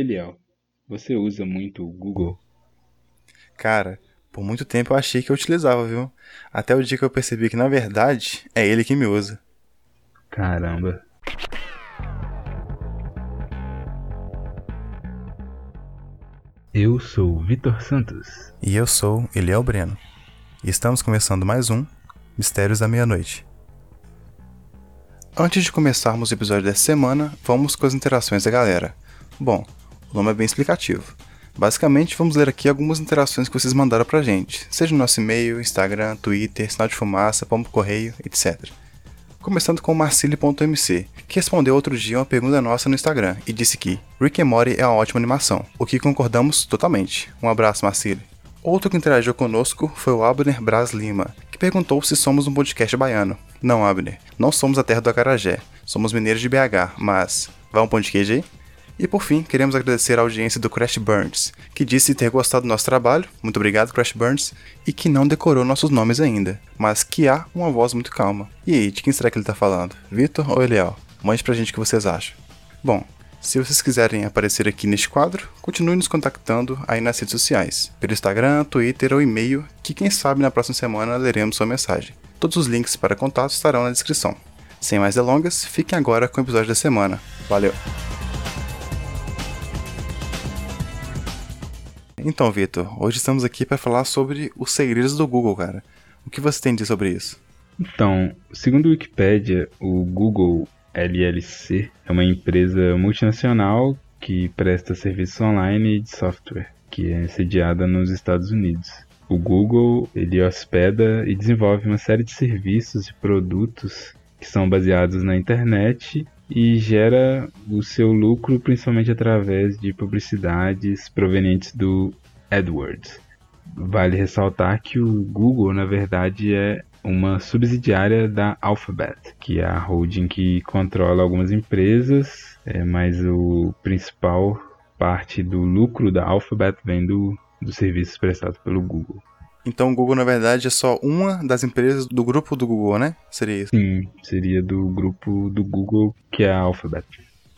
Eliel, você usa muito o Google? Cara, por muito tempo eu achei que eu utilizava, viu? Até o dia que eu percebi que na verdade é ele que me usa. Caramba. Eu sou Vitor Santos. E eu sou Eliel Breno. E estamos começando mais um Mistérios da Meia-Noite. Antes de começarmos o episódio dessa semana, vamos com as interações da galera. Bom, o nome é bem explicativo. Basicamente, vamos ler aqui algumas interações que vocês mandaram pra gente, seja no nosso e-mail, Instagram, Twitter, sinal de fumaça, pombo correio, etc. Começando com Marcile.mc, que respondeu outro dia uma pergunta nossa no Instagram e disse que Rick and Morty é uma ótima animação, o que concordamos totalmente. Um abraço, Marcile. Outro que interagiu conosco foi o Abner Braz Lima, que perguntou se somos um podcast baiano. Não, Abner, não somos a terra do acarajé, somos mineiros de BH, mas... Vai um pão de queijo aí? E por fim, queremos agradecer a audiência do Crash Burns, que disse ter gostado do nosso trabalho, muito obrigado Crash Burns, e que não decorou nossos nomes ainda, mas que há uma voz muito calma. E aí, de quem será que ele tá falando? Vitor ou Eliel? Mande pra gente o que vocês acham. Bom, se vocês quiserem aparecer aqui neste quadro, continue nos contactando aí nas redes sociais, pelo Instagram, Twitter ou e-mail, que quem sabe na próxima semana leremos sua mensagem. Todos os links para contato estarão na descrição. Sem mais delongas, fiquem agora com o episódio da semana. Valeu! Então, Vitor, hoje estamos aqui para falar sobre os segredos do Google, cara. O que você tem a dizer sobre isso? Então, segundo o Wikipedia, o Google LLC é uma empresa multinacional que presta serviços online de software, que é sediada nos Estados Unidos. O Google ele hospeda e desenvolve uma série de serviços e produtos que são baseados na internet e gera o seu lucro principalmente através de publicidades provenientes do AdWords. Vale ressaltar que o Google, na verdade, é uma subsidiária da Alphabet, que é a holding que controla algumas empresas, é, mas o principal parte do lucro da Alphabet vem do, dos serviços prestados pelo Google. Então o Google, na verdade, é só uma das empresas do grupo do Google, né? Seria isso? Sim, seria do grupo do Google, que é a Alphabet.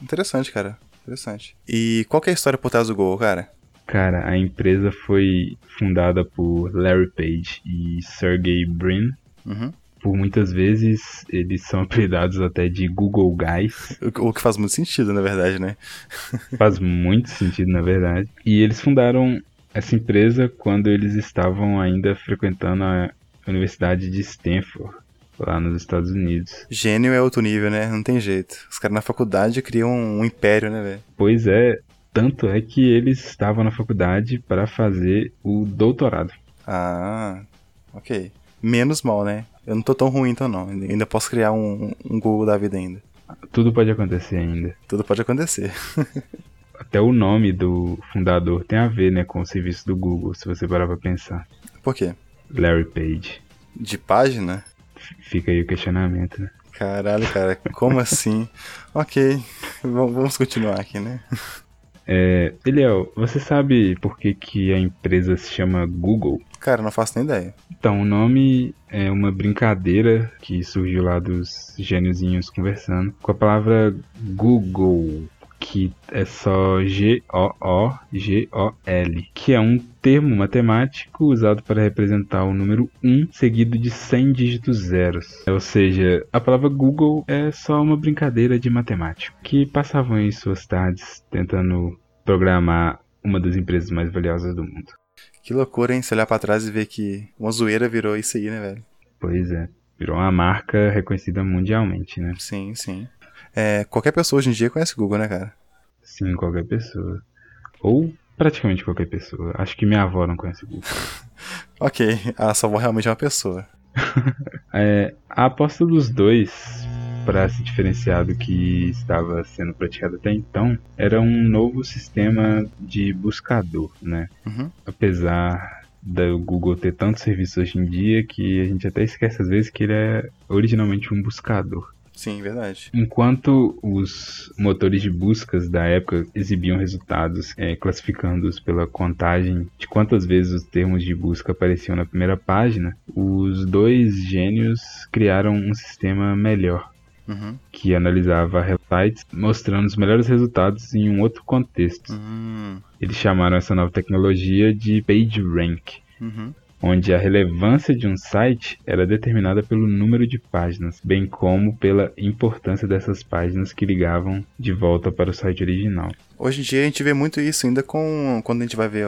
Interessante, cara. Interessante. E qual é a história por trás do Google, cara? Cara, a empresa foi fundada por Larry Page e Sergey Brin. Uhum. Por muitas vezes eles são apelidados até de Google Guys. O que faz muito sentido, na verdade, né? faz muito sentido, na verdade. E eles fundaram essa empresa quando eles estavam ainda frequentando a Universidade de Stanford, lá nos Estados Unidos. Gênio é outro nível, né? Não tem jeito. Os caras na faculdade criam um império, né, velho? Pois é, tanto é que eles estavam na faculdade para fazer o doutorado. Ah, ok. Menos mal, né? Eu não tô tão ruim então não. Ainda posso criar um, um Google da vida ainda. Tudo pode acontecer ainda. Tudo pode acontecer. até o nome do fundador tem a ver, né, com o serviço do Google, se você parar pra pensar. Por quê? Larry Page. De página? Fica aí o questionamento, né? Caralho, cara, como assim? ok, vamos continuar aqui, né? É, Eliel, você sabe por que, que a empresa se chama Google? Cara, não faço nem ideia. Então, o nome é uma brincadeira que surgiu lá dos gêniozinhos conversando com a palavra Google que é só G-O-O-G-O-L, que é um termo matemático usado para representar o número 1 seguido de 100 dígitos zeros. Ou seja, a palavra Google é só uma brincadeira de matemático que passavam em suas tardes tentando programar uma das empresas mais valiosas do mundo. Que loucura, hein? Se olhar para trás e ver que uma zoeira virou isso aí, né, velho? Pois é. Virou uma marca reconhecida mundialmente, né? Sim, sim. É, qualquer pessoa hoje em dia conhece o Google, né, cara? Sim, qualquer pessoa. Ou praticamente qualquer pessoa. Acho que minha avó não conhece o Google. ok, a sua avó realmente é uma pessoa. é, a aposta dos dois para se diferenciar do que estava sendo praticado até então era um novo sistema de buscador, né? Uhum. Apesar do Google ter tantos serviços hoje em dia que a gente até esquece às vezes que ele é originalmente um buscador. Sim, verdade. Enquanto os motores de buscas da época exibiam resultados é, classificando-os pela contagem de quantas vezes os termos de busca apareciam na primeira página, os dois gênios criaram um sistema melhor. Uhum. que analisava sites mostrando os melhores resultados em um outro contexto. Hum. Eles chamaram essa nova tecnologia de PageRank, Uhum. Onde a relevância de um site era determinada pelo número de páginas, bem como pela importância dessas páginas que ligavam de volta para o site original. Hoje em dia a gente vê muito isso ainda com quando a gente vai ver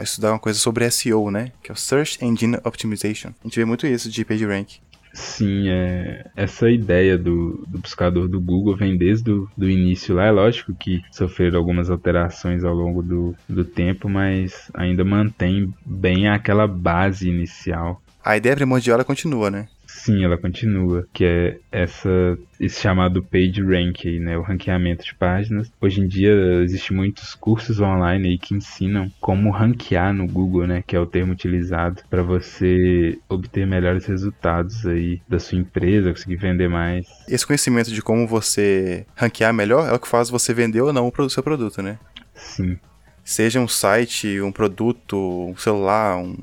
estudar uma coisa sobre SEO, né? Que é o Search Engine Optimization. A gente vê muito isso de PageRank. Sim, é, essa ideia do, do buscador do Google vem desde o do início lá. É lógico que sofreram algumas alterações ao longo do, do tempo, mas ainda mantém bem aquela base inicial. A ideia primordial continua, né? Sim, ela continua, que é essa esse chamado page rank, aí, né, o ranqueamento de páginas. Hoje em dia existem muitos cursos online aí que ensinam como ranquear no Google, né, que é o termo utilizado para você obter melhores resultados aí da sua empresa, conseguir vender mais. Esse conhecimento de como você ranquear melhor é o que faz você vender ou não o seu produto, né? Sim. Seja um site, um produto, um celular, um,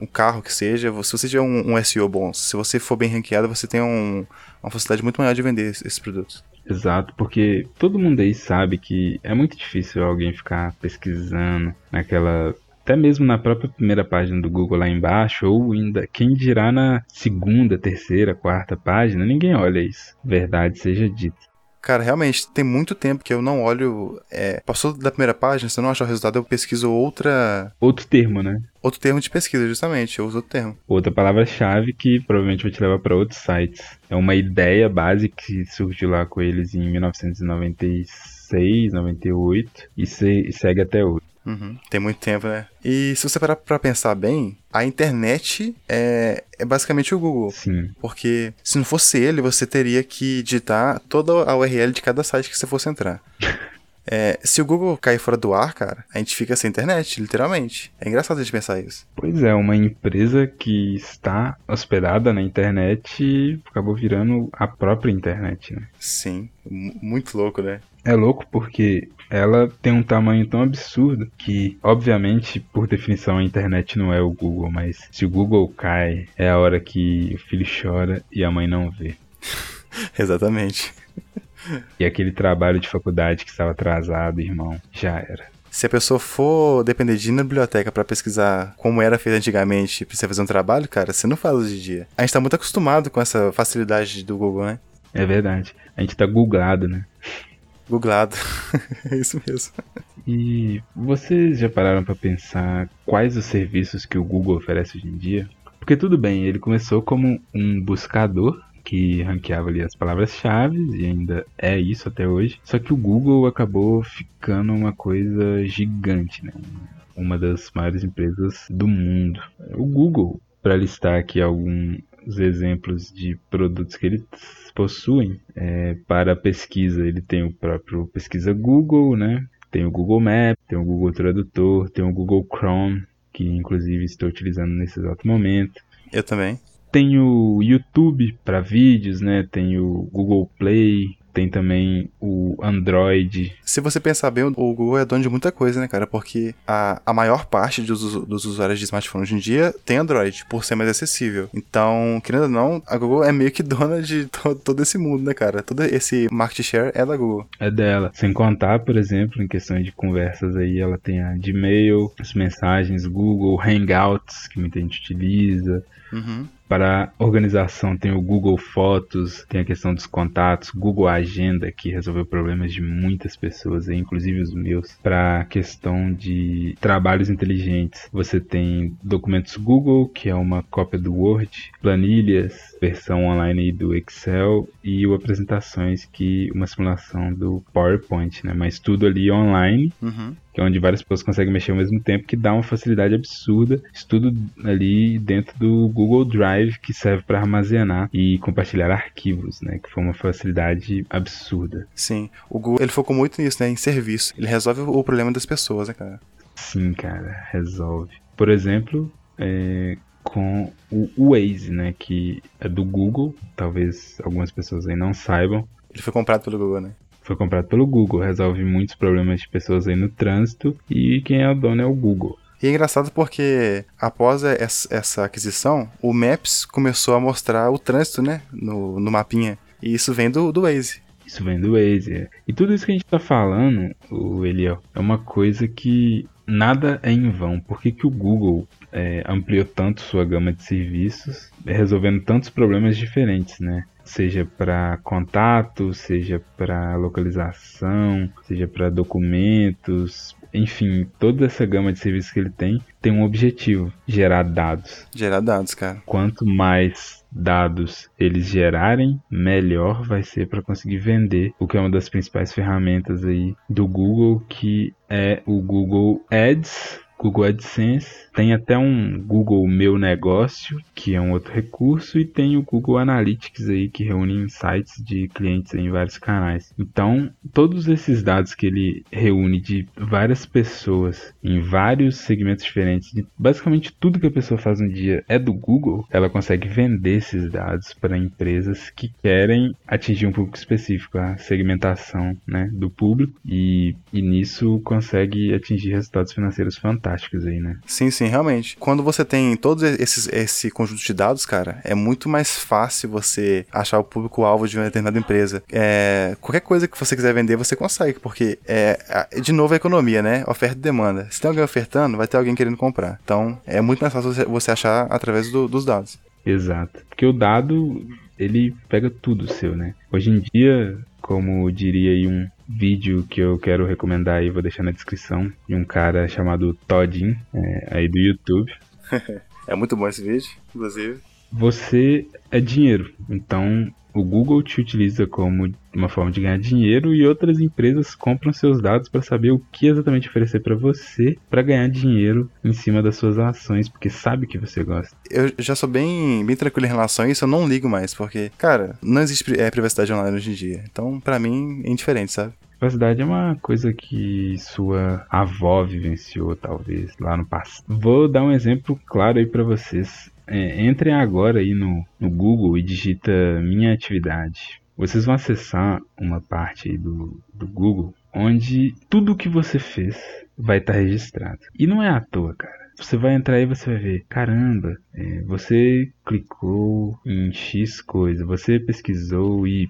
um carro que seja, se você tiver um, um, SEO bom, se você for bem ranqueado, você tem um, uma facilidade muito maior de vender esses produtos. Exato, porque todo mundo aí sabe que é muito difícil alguém ficar pesquisando naquela. Até mesmo na própria primeira página do Google lá embaixo, ou ainda quem dirá na segunda, terceira, quarta página, ninguém olha isso. Verdade seja dita. Cara, realmente, tem muito tempo que eu não olho. É, passou da primeira página, se eu não achar o resultado, eu pesquiso outra. Outro termo, né? Outro termo de pesquisa, justamente. Eu uso outro termo. Outra palavra-chave que provavelmente vai te levar para outros sites. É uma ideia base que surgiu lá com eles em 1996, 98 e, se, e segue até hoje. Uhum. Tem muito tempo, né? E se você parar pra pensar bem, a internet é, é basicamente o Google. Sim. Porque se não fosse ele, você teria que digitar toda a URL de cada site que você fosse entrar. É, se o Google cair fora do ar, cara, a gente fica sem internet, literalmente. É engraçado a gente pensar isso. Pois é, uma empresa que está hospedada na internet acabou virando a própria internet, né? Sim, muito louco, né? É louco porque ela tem um tamanho tão absurdo que, obviamente, por definição, a internet não é o Google, mas se o Google cai, é a hora que o filho chora e a mãe não vê. Exatamente. E aquele trabalho de faculdade que estava atrasado, irmão, já era. Se a pessoa for depender de ir na biblioteca para pesquisar como era feito antigamente pra você fazer um trabalho, cara, você não faz hoje em dia. A gente tá muito acostumado com essa facilidade do Google, né? É verdade. A gente tá googlado, né? Googlado. é isso mesmo. E vocês já pararam para pensar quais os serviços que o Google oferece hoje em dia? Porque tudo bem, ele começou como um buscador que ranqueava ali as palavras-chave e ainda é isso até hoje. Só que o Google acabou ficando uma coisa gigante, né? Uma das maiores empresas do mundo. O Google, para listar aqui alguns exemplos de produtos que eles possuem, é, para pesquisa ele tem o próprio pesquisa Google, né? Tem o Google Maps, tem o Google Tradutor, tem o Google Chrome, que inclusive estou utilizando nesse exato momento. Eu também. Tem o YouTube para vídeos, né? Tem o Google Play, tem também o Android. Se você pensar bem, o Google é dono de muita coisa, né, cara? Porque a, a maior parte dos, dos usuários de smartphone hoje em dia tem Android, por ser mais acessível. Então, querendo ou não, a Google é meio que dona de to, todo esse mundo, né, cara? Todo esse market share é da Google. É dela. Sem contar, por exemplo, em questão de conversas aí, ela tem a Gmail, as mensagens Google, Hangouts, que muita gente utiliza. Uhum. Para organização tem o Google Fotos, tem a questão dos contatos, Google Agenda, que resolveu problemas de muitas pessoas, inclusive os meus. Para a questão de trabalhos inteligentes, você tem documentos Google, que é uma cópia do Word, planilhas, versão online do Excel e o apresentações, que uma simulação do PowerPoint, né? Mas tudo ali online. Uhum que é onde várias pessoas conseguem mexer ao mesmo tempo, que dá uma facilidade absurda. Isso tudo ali dentro do Google Drive, que serve para armazenar e compartilhar arquivos, né? Que foi uma facilidade absurda. Sim, o Google ele focou muito nisso, né? Em serviço. Ele resolve o problema das pessoas, né, cara? Sim, cara, resolve. Por exemplo, é, com o Waze, né? Que é do Google. Talvez algumas pessoas aí não saibam. Ele foi comprado pelo Google, né? Foi comprado pelo Google, resolve muitos problemas de pessoas aí no trânsito e quem é o dono é o Google. E é engraçado porque após essa aquisição, o Maps começou a mostrar o trânsito, né, no, no mapinha. E isso vem do, do Waze. Isso vem do Waze. É. E tudo isso que a gente tá falando, o Eliel, é uma coisa que nada é em vão. Por que, que o Google é, ampliou tanto sua gama de serviços, resolvendo tantos problemas diferentes, né? Seja para contato, seja para localização, seja para documentos, enfim, toda essa gama de serviços que ele tem tem um objetivo: gerar dados. Gerar dados, cara. Quanto mais dados eles gerarem, melhor vai ser para conseguir vender, o que é uma das principais ferramentas aí do Google, que é o Google Ads, Google AdSense, tem até um Google Meu Negócio, que é um outro recurso, e tem o Google Analytics aí, que reúne insights de clientes em vários canais. Então, todos esses dados que ele reúne de várias pessoas em vários segmentos diferentes, basicamente tudo que a pessoa faz no dia é do Google, ela consegue vender esses dados para empresas que querem atingir um público específico, a segmentação né, do público, e, e nisso consegue atingir resultados financeiros fantásticos aí, né? Sim, sim realmente. Quando você tem todo esses, esse conjunto de dados, cara, é muito mais fácil você achar o público-alvo de uma determinada empresa. É, qualquer coisa que você quiser vender, você consegue, porque é, de novo a economia, né? Oferta e demanda. Se tem alguém ofertando, vai ter alguém querendo comprar. Então, é muito mais fácil você achar através do, dos dados. Exato. Porque o dado, ele pega tudo seu, né? Hoje em dia, como diria aí um vídeo que eu quero recomendar aí, vou deixar na descrição, de um cara chamado Todin, é, aí do YouTube. é muito bom esse vídeo, inclusive. Você é dinheiro, então o Google te utiliza como uma forma de ganhar dinheiro e outras empresas compram seus dados para saber o que exatamente oferecer para você para ganhar dinheiro em cima das suas ações, porque sabe que você gosta. Eu já sou bem, bem tranquilo em relação a isso, eu não ligo mais, porque, cara, não existe é, privacidade online hoje em dia. Então, para mim, é indiferente, sabe? Privacidade é uma coisa que sua avó vivenciou, talvez, lá no passado. Vou dar um exemplo claro aí para vocês. É, entrem agora aí no, no Google e digita minha atividade. Vocês vão acessar uma parte do, do Google onde tudo que você fez vai estar tá registrado. E não é à toa, cara. Você vai entrar e você vai ver, caramba, é, você clicou em X coisa, você pesquisou Y,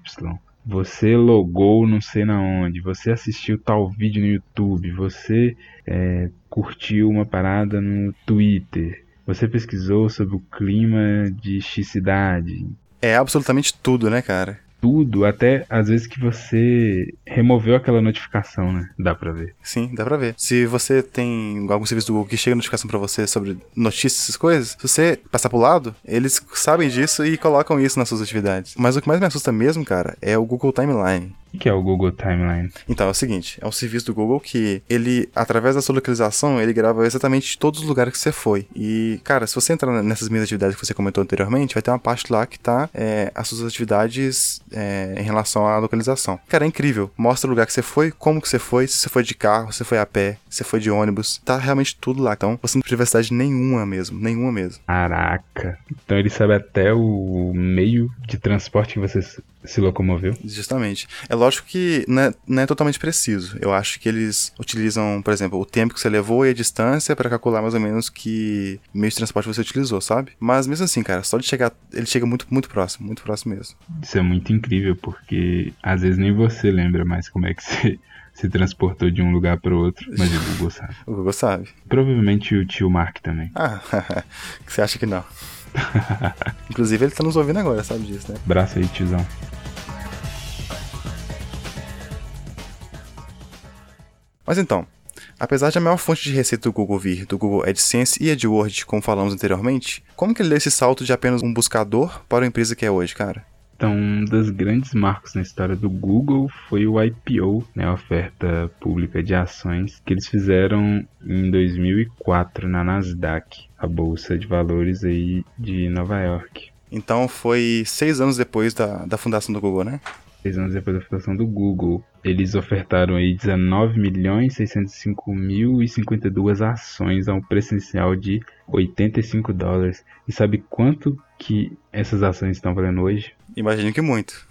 você logou não sei na onde, você assistiu tal vídeo no YouTube, você é, curtiu uma parada no Twitter, você pesquisou sobre o clima de X cidade. É absolutamente tudo, né, cara? Tudo, até às vezes que você removeu aquela notificação, né? Dá pra ver. Sim, dá pra ver. Se você tem algum serviço do Google que chega notificação para você sobre notícias, essas coisas, se você passar pro lado, eles sabem disso e colocam isso nas suas atividades. Mas o que mais me assusta mesmo, cara, é o Google Timeline. O que é o Google Timeline? Então, é o seguinte, é um serviço do Google que ele, através da sua localização, ele grava exatamente todos os lugares que você foi. E, cara, se você entrar nessas minhas atividades que você comentou anteriormente, vai ter uma parte lá que tá é, as suas atividades é, em relação à localização. Cara, é incrível. Mostra o lugar que você foi, como que você foi, se você foi de carro, se você foi a pé, se você foi de ônibus. Tá realmente tudo lá. Então, você não tem privacidade nenhuma mesmo, nenhuma mesmo. Caraca. Então ele sabe até o meio de transporte que você se locomoveu. Justamente. É lógico que não é, não é, totalmente preciso. Eu acho que eles utilizam, por exemplo, o tempo que você levou e a distância para calcular mais ou menos que meio de transporte você utilizou, sabe? Mas mesmo assim, cara, só de chegar, ele chega muito, muito próximo, muito próximo mesmo. Isso é muito incrível, porque às vezes nem você lembra mais como é que você se transportou de um lugar para outro, mas o Google sabe. o Google sabe. Provavelmente o tio Mark também. Ah, você acha que não? Inclusive ele tá nos ouvindo agora, sabe disso, né? Braço aí, tiozão. Mas então, apesar de a maior fonte de receita do Google vir do Google AdSense e AdWords, como falamos anteriormente, como que ele deu esse salto de apenas um buscador para a empresa que é hoje, cara? Então, um dos grandes marcos na história do Google foi o IPO, né, a oferta pública de ações, que eles fizeram em 2004 na Nasdaq, a bolsa de valores aí de Nova York. Então foi seis anos depois da, da fundação do Google, né? Seis anos depois da fundação do Google. Eles ofertaram aí 19 milhões 605 mil e 52 ações a um preço inicial de 85 dólares. E sabe quanto que essas ações estão valendo hoje? Imagino que muito.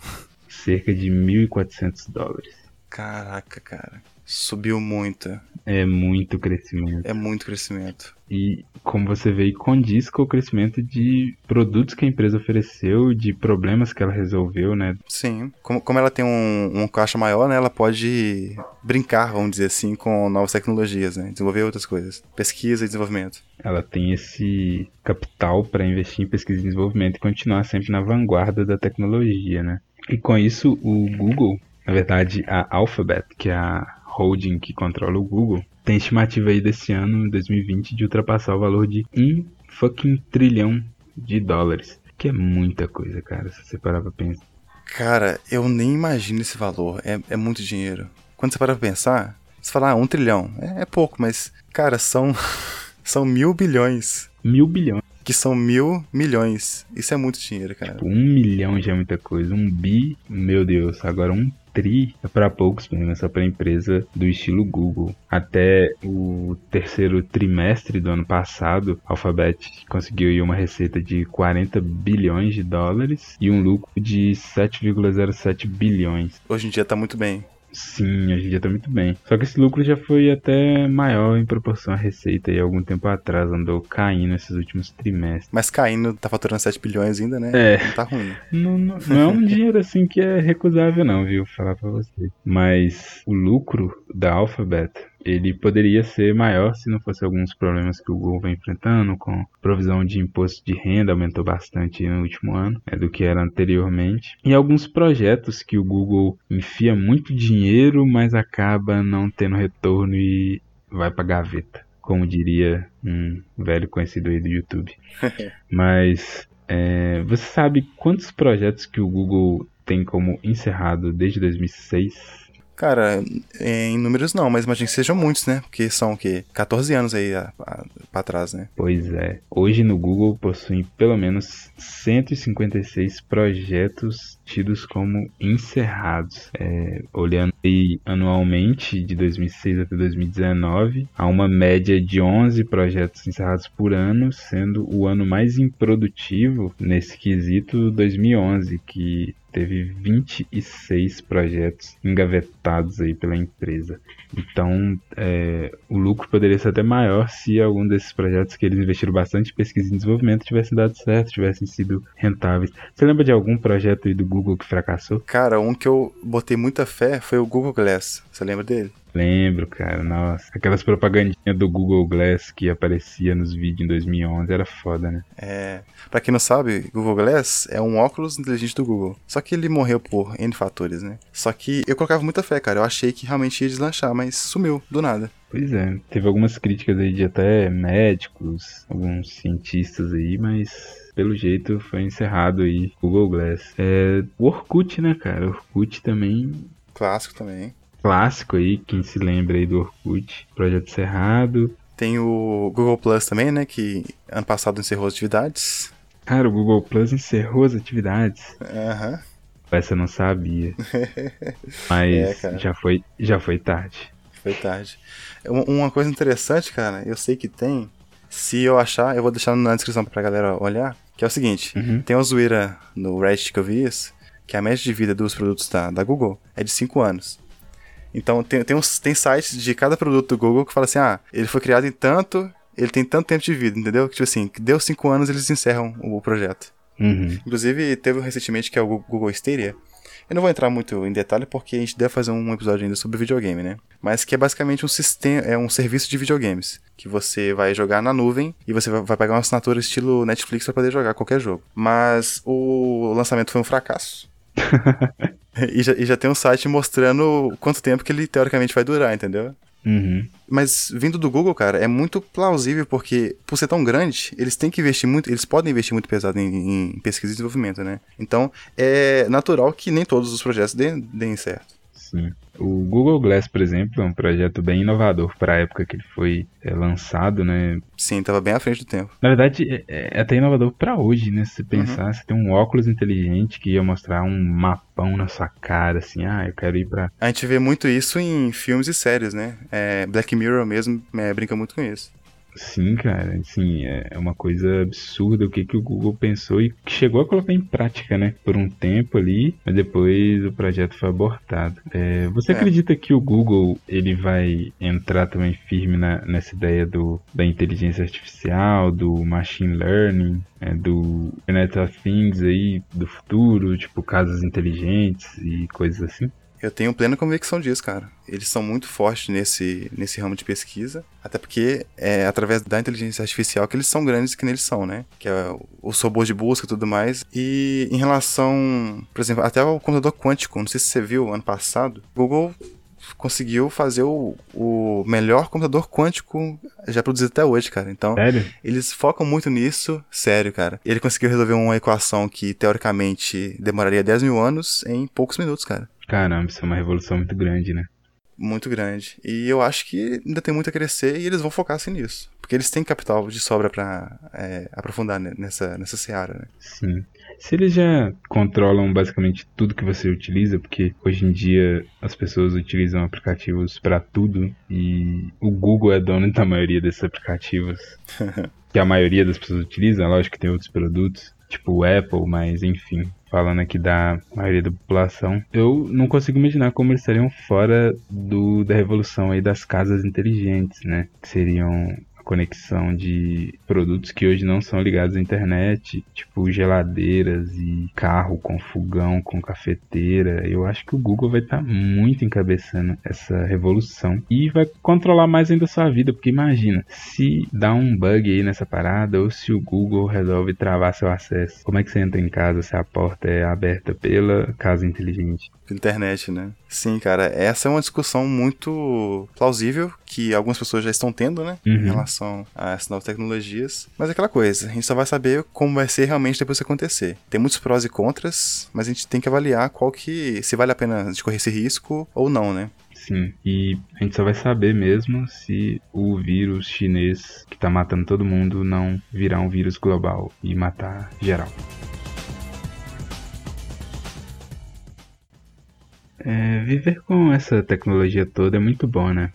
Cerca de 1.400 dólares. Caraca, cara. Subiu muito. É muito crescimento. É muito crescimento. E como você vê, condiz com o crescimento de produtos que a empresa ofereceu, de problemas que ela resolveu, né? Sim. Como, como ela tem um, um caixa maior, né? Ela pode brincar, vamos dizer assim, com novas tecnologias, né? Desenvolver outras coisas. Pesquisa e desenvolvimento. Ela tem esse capital para investir em pesquisa e desenvolvimento e continuar sempre na vanguarda da tecnologia, né? E com isso, o Google, na verdade, a Alphabet, que é a holding que controla o Google, tem estimativa aí desse ano, 2020, de ultrapassar o valor de um fucking trilhão de dólares. Que é muita coisa, cara, se você parar pra pensar. Cara, eu nem imagino esse valor. É, é muito dinheiro. Quando você parar pra pensar, você fala, ah, um trilhão. É, é pouco, mas, cara, são, são mil bilhões. Mil bilhões. Que são mil milhões. Isso é muito dinheiro, cara. Tipo, um milhão já é muita coisa. Um bi, meu Deus. Agora um tri é para poucos, mesmo, é só para empresa do estilo Google. Até o terceiro trimestre do ano passado, a Alphabet conseguiu uma receita de 40 bilhões de dólares e um lucro de 7,07 bilhões. Hoje em dia tá muito bem. Sim, hoje em dia tá muito bem. Só que esse lucro já foi até maior em proporção à receita e algum tempo atrás andou caindo esses últimos trimestres. Mas caindo, tá faturando 7 bilhões ainda, né? É. Não tá ruim. Não, não, não é um dinheiro assim que é recusável não, viu? Falar pra você. Mas o lucro da Alphabet ele poderia ser maior se não fosse alguns problemas que o Google vem enfrentando, com provisão de imposto de renda aumentou bastante no último ano é, do que era anteriormente, e alguns projetos que o Google enfia muito dinheiro, mas acaba não tendo retorno e vai para gaveta, como diria um velho conhecido aí do YouTube. mas é, você sabe quantos projetos que o Google tem como encerrado desde 2006? Cara, em números não, mas imagino que sejam muitos, né? Porque são o quê? 14 anos aí a, a, pra trás, né? Pois é. Hoje no Google possuem pelo menos 156 projetos tidos como encerrados. É, olhando aí anualmente, de 2006 até 2019, há uma média de 11 projetos encerrados por ano, sendo o ano mais improdutivo nesse quesito 2011, que teve 26 projetos engavetados aí pela empresa. Então, é, o lucro poderia ser até maior se algum desses projetos que eles investiram bastante em pesquisa e desenvolvimento tivessem dado certo, tivessem sido rentáveis. Você lembra de algum projeto aí do Google que fracassou? Cara, um que eu botei muita fé foi o Google Glass. Você lembra dele? Lembro, cara, nossa. Aquelas propagandinhas do Google Glass que aparecia nos vídeos em 2011 era foda, né? É. Pra quem não sabe, Google Glass é um óculos inteligente do Google. Só que ele morreu por N fatores, né? Só que eu colocava muita fé, cara. Eu achei que realmente ia deslanchar, mas sumiu do nada. Pois é, teve algumas críticas aí de até médicos, alguns cientistas aí, mas pelo jeito foi encerrado aí Google Glass. É, o Orkut, né, cara? O Orkut também. Clássico também clássico aí, quem se lembra aí do Orkut, Projeto Cerrado. Tem o Google Plus também, né, que ano passado encerrou as atividades. Cara, o Google Plus encerrou as atividades. Aham. Uhum. Essa eu não sabia. Mas é, já, foi, já foi tarde. Foi tarde. Uma coisa interessante, cara, eu sei que tem. Se eu achar, eu vou deixar na descrição pra galera olhar. Que é o seguinte: uhum. tem uma zoeira no Reddit que eu vi isso, que a média de vida dos produtos da, da Google é de 5 anos. Então tem, tem, uns, tem sites de cada produto do Google que fala assim: ah, ele foi criado em tanto, ele tem tanto tempo de vida, entendeu? Tipo assim, deu cinco anos eles encerram o projeto. Uhum. Inclusive, teve recentemente que é o Google Stadia. Eu não vou entrar muito em detalhe porque a gente deve fazer um episódio ainda sobre videogame, né? Mas que é basicamente um sistema, é um serviço de videogames que você vai jogar na nuvem e você vai pegar uma assinatura estilo Netflix para poder jogar qualquer jogo. Mas o lançamento foi um fracasso. e, já, e já tem um site mostrando quanto tempo que ele teoricamente vai durar, entendeu? Uhum. Mas vindo do Google, cara, é muito plausível porque, por ser tão grande, eles têm que investir muito, eles podem investir muito pesado em, em pesquisa e desenvolvimento, né? Então, é natural que nem todos os projetos deem, deem certo. Sim. O Google Glass, por exemplo, é um projeto bem inovador para a época que ele foi é, lançado, né? Sim, estava bem à frente do tempo. Na verdade, é, é até inovador para hoje, né? Se você pensar, uhum. você tem um óculos inteligente que ia mostrar um mapão na sua cara, assim, ah, eu quero ir para. A gente vê muito isso em filmes e séries, né? É, Black Mirror mesmo é, brinca muito com isso. Sim, cara, assim, é uma coisa absurda o que, que o Google pensou e que chegou a colocar em prática, né? Por um tempo ali, mas depois o projeto foi abortado. É, você é. acredita que o Google ele vai entrar também firme na, nessa ideia do, da inteligência artificial, do machine learning, é, do Internet of Things aí, do futuro, tipo casas inteligentes e coisas assim? Eu tenho plena convicção disso, cara. Eles são muito fortes nesse, nesse ramo de pesquisa, até porque é através da inteligência artificial que eles são grandes que eles são, né? Que é os robôs de busca e tudo mais. E em relação, por exemplo, até o computador quântico, não sei se você viu ano passado, o Google conseguiu fazer o, o melhor computador quântico já produzido até hoje, cara. Então, sério? eles focam muito nisso, sério, cara. Ele conseguiu resolver uma equação que teoricamente demoraria 10 mil anos em poucos minutos, cara. Caramba, isso é uma revolução muito grande, né? Muito grande. E eu acho que ainda tem muito a crescer e eles vão focar assim nisso. Porque eles têm capital de sobra para é, aprofundar nessa, nessa seara, né? Sim. Se eles já controlam basicamente tudo que você utiliza, porque hoje em dia as pessoas utilizam aplicativos para tudo e o Google é dono da maioria desses aplicativos. que a maioria das pessoas utilizam, lógico que tem outros produtos, tipo o Apple, mas enfim, falando aqui da maioria da população, eu não consigo imaginar como eles estariam fora do, da revolução aí das casas inteligentes, né? Que seriam conexão de produtos que hoje não são ligados à internet, tipo geladeiras e carro com fogão, com cafeteira. Eu acho que o Google vai estar tá muito encabeçando essa revolução e vai controlar mais ainda a sua vida, porque imagina, se dá um bug aí nessa parada ou se o Google resolve travar seu acesso, como é que você entra em casa se a porta é aberta pela casa inteligente? Internet, né? Sim, cara, essa é uma discussão muito plausível que algumas pessoas já estão tendo, né? Uhum. Em relação a essas novas tecnologias. Mas é aquela coisa, a gente só vai saber como vai ser realmente depois que acontecer. Tem muitos prós e contras, mas a gente tem que avaliar qual que. se vale a pena de correr esse risco ou não, né? Sim, e a gente só vai saber mesmo se o vírus chinês que tá matando todo mundo não virar um vírus global e matar geral. É, viver com essa tecnologia toda é muito bom, né?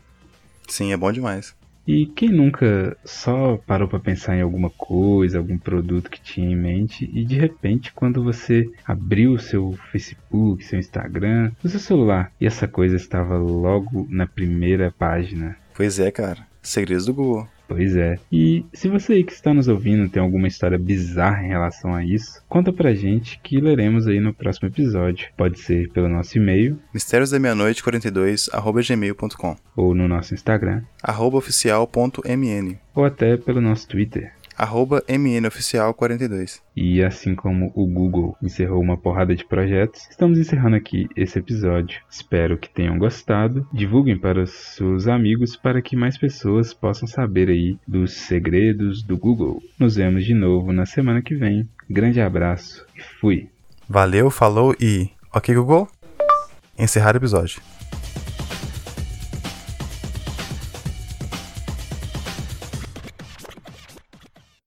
Sim, é bom demais. E quem nunca só parou para pensar em alguma coisa, algum produto que tinha em mente e de repente quando você abriu o seu Facebook, seu Instagram, o seu celular e essa coisa estava logo na primeira página. Pois é, cara. Segredos do Google. Pois é. E se você aí que está nos ouvindo tem alguma história bizarra em relação a isso, conta pra gente que leremos aí no próximo episódio. Pode ser pelo nosso e-mail, mistérios da meia-noite 42 gmail.com ou no nosso Instagram, arroba oficial.mn ou até pelo nosso Twitter, arroba mnoficial42. E assim como o Google encerrou uma porrada de projetos, estamos encerrando aqui esse episódio. Espero que tenham gostado. Divulguem para os seus amigos para que mais pessoas possam saber aí dos segredos do Google. Nos vemos de novo na semana que vem. Grande abraço e fui. Valeu, falou e. Ok, Google? Encerrar o episódio.